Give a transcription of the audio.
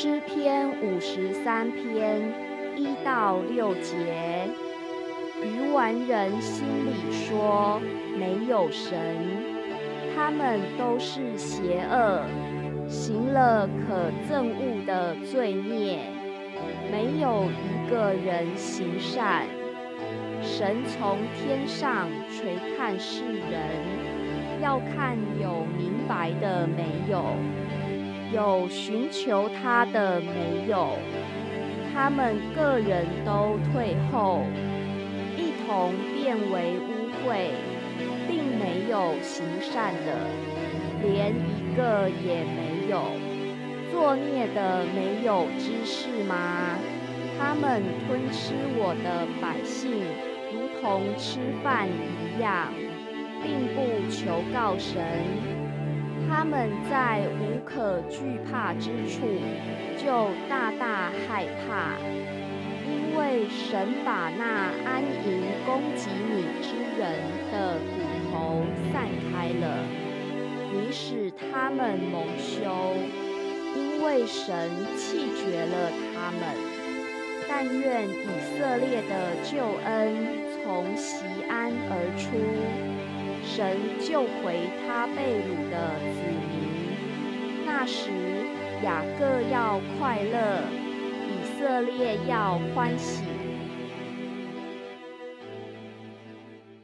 诗篇五十三篇一到六节，愚顽人心里说没有神，他们都是邪恶，行了可憎恶的罪孽，没有一个人行善。神从天上垂看世人，要看有明白的没有。有寻求他的没有？他们个人都退后，一同变为污秽，并没有行善的，连一个也没有。作孽的没有知识吗？他们吞吃我的百姓，如同吃饭一样，并不求告神。他们在无可惧怕之处，就大大害怕，因为神把那安营攻击你之人的骨头散开了，你使他们蒙羞，因为神弃绝了他们。但愿以色列的救恩从西安而出。神救回他被掳的子民，那时雅各要快乐，以色列要欢喜。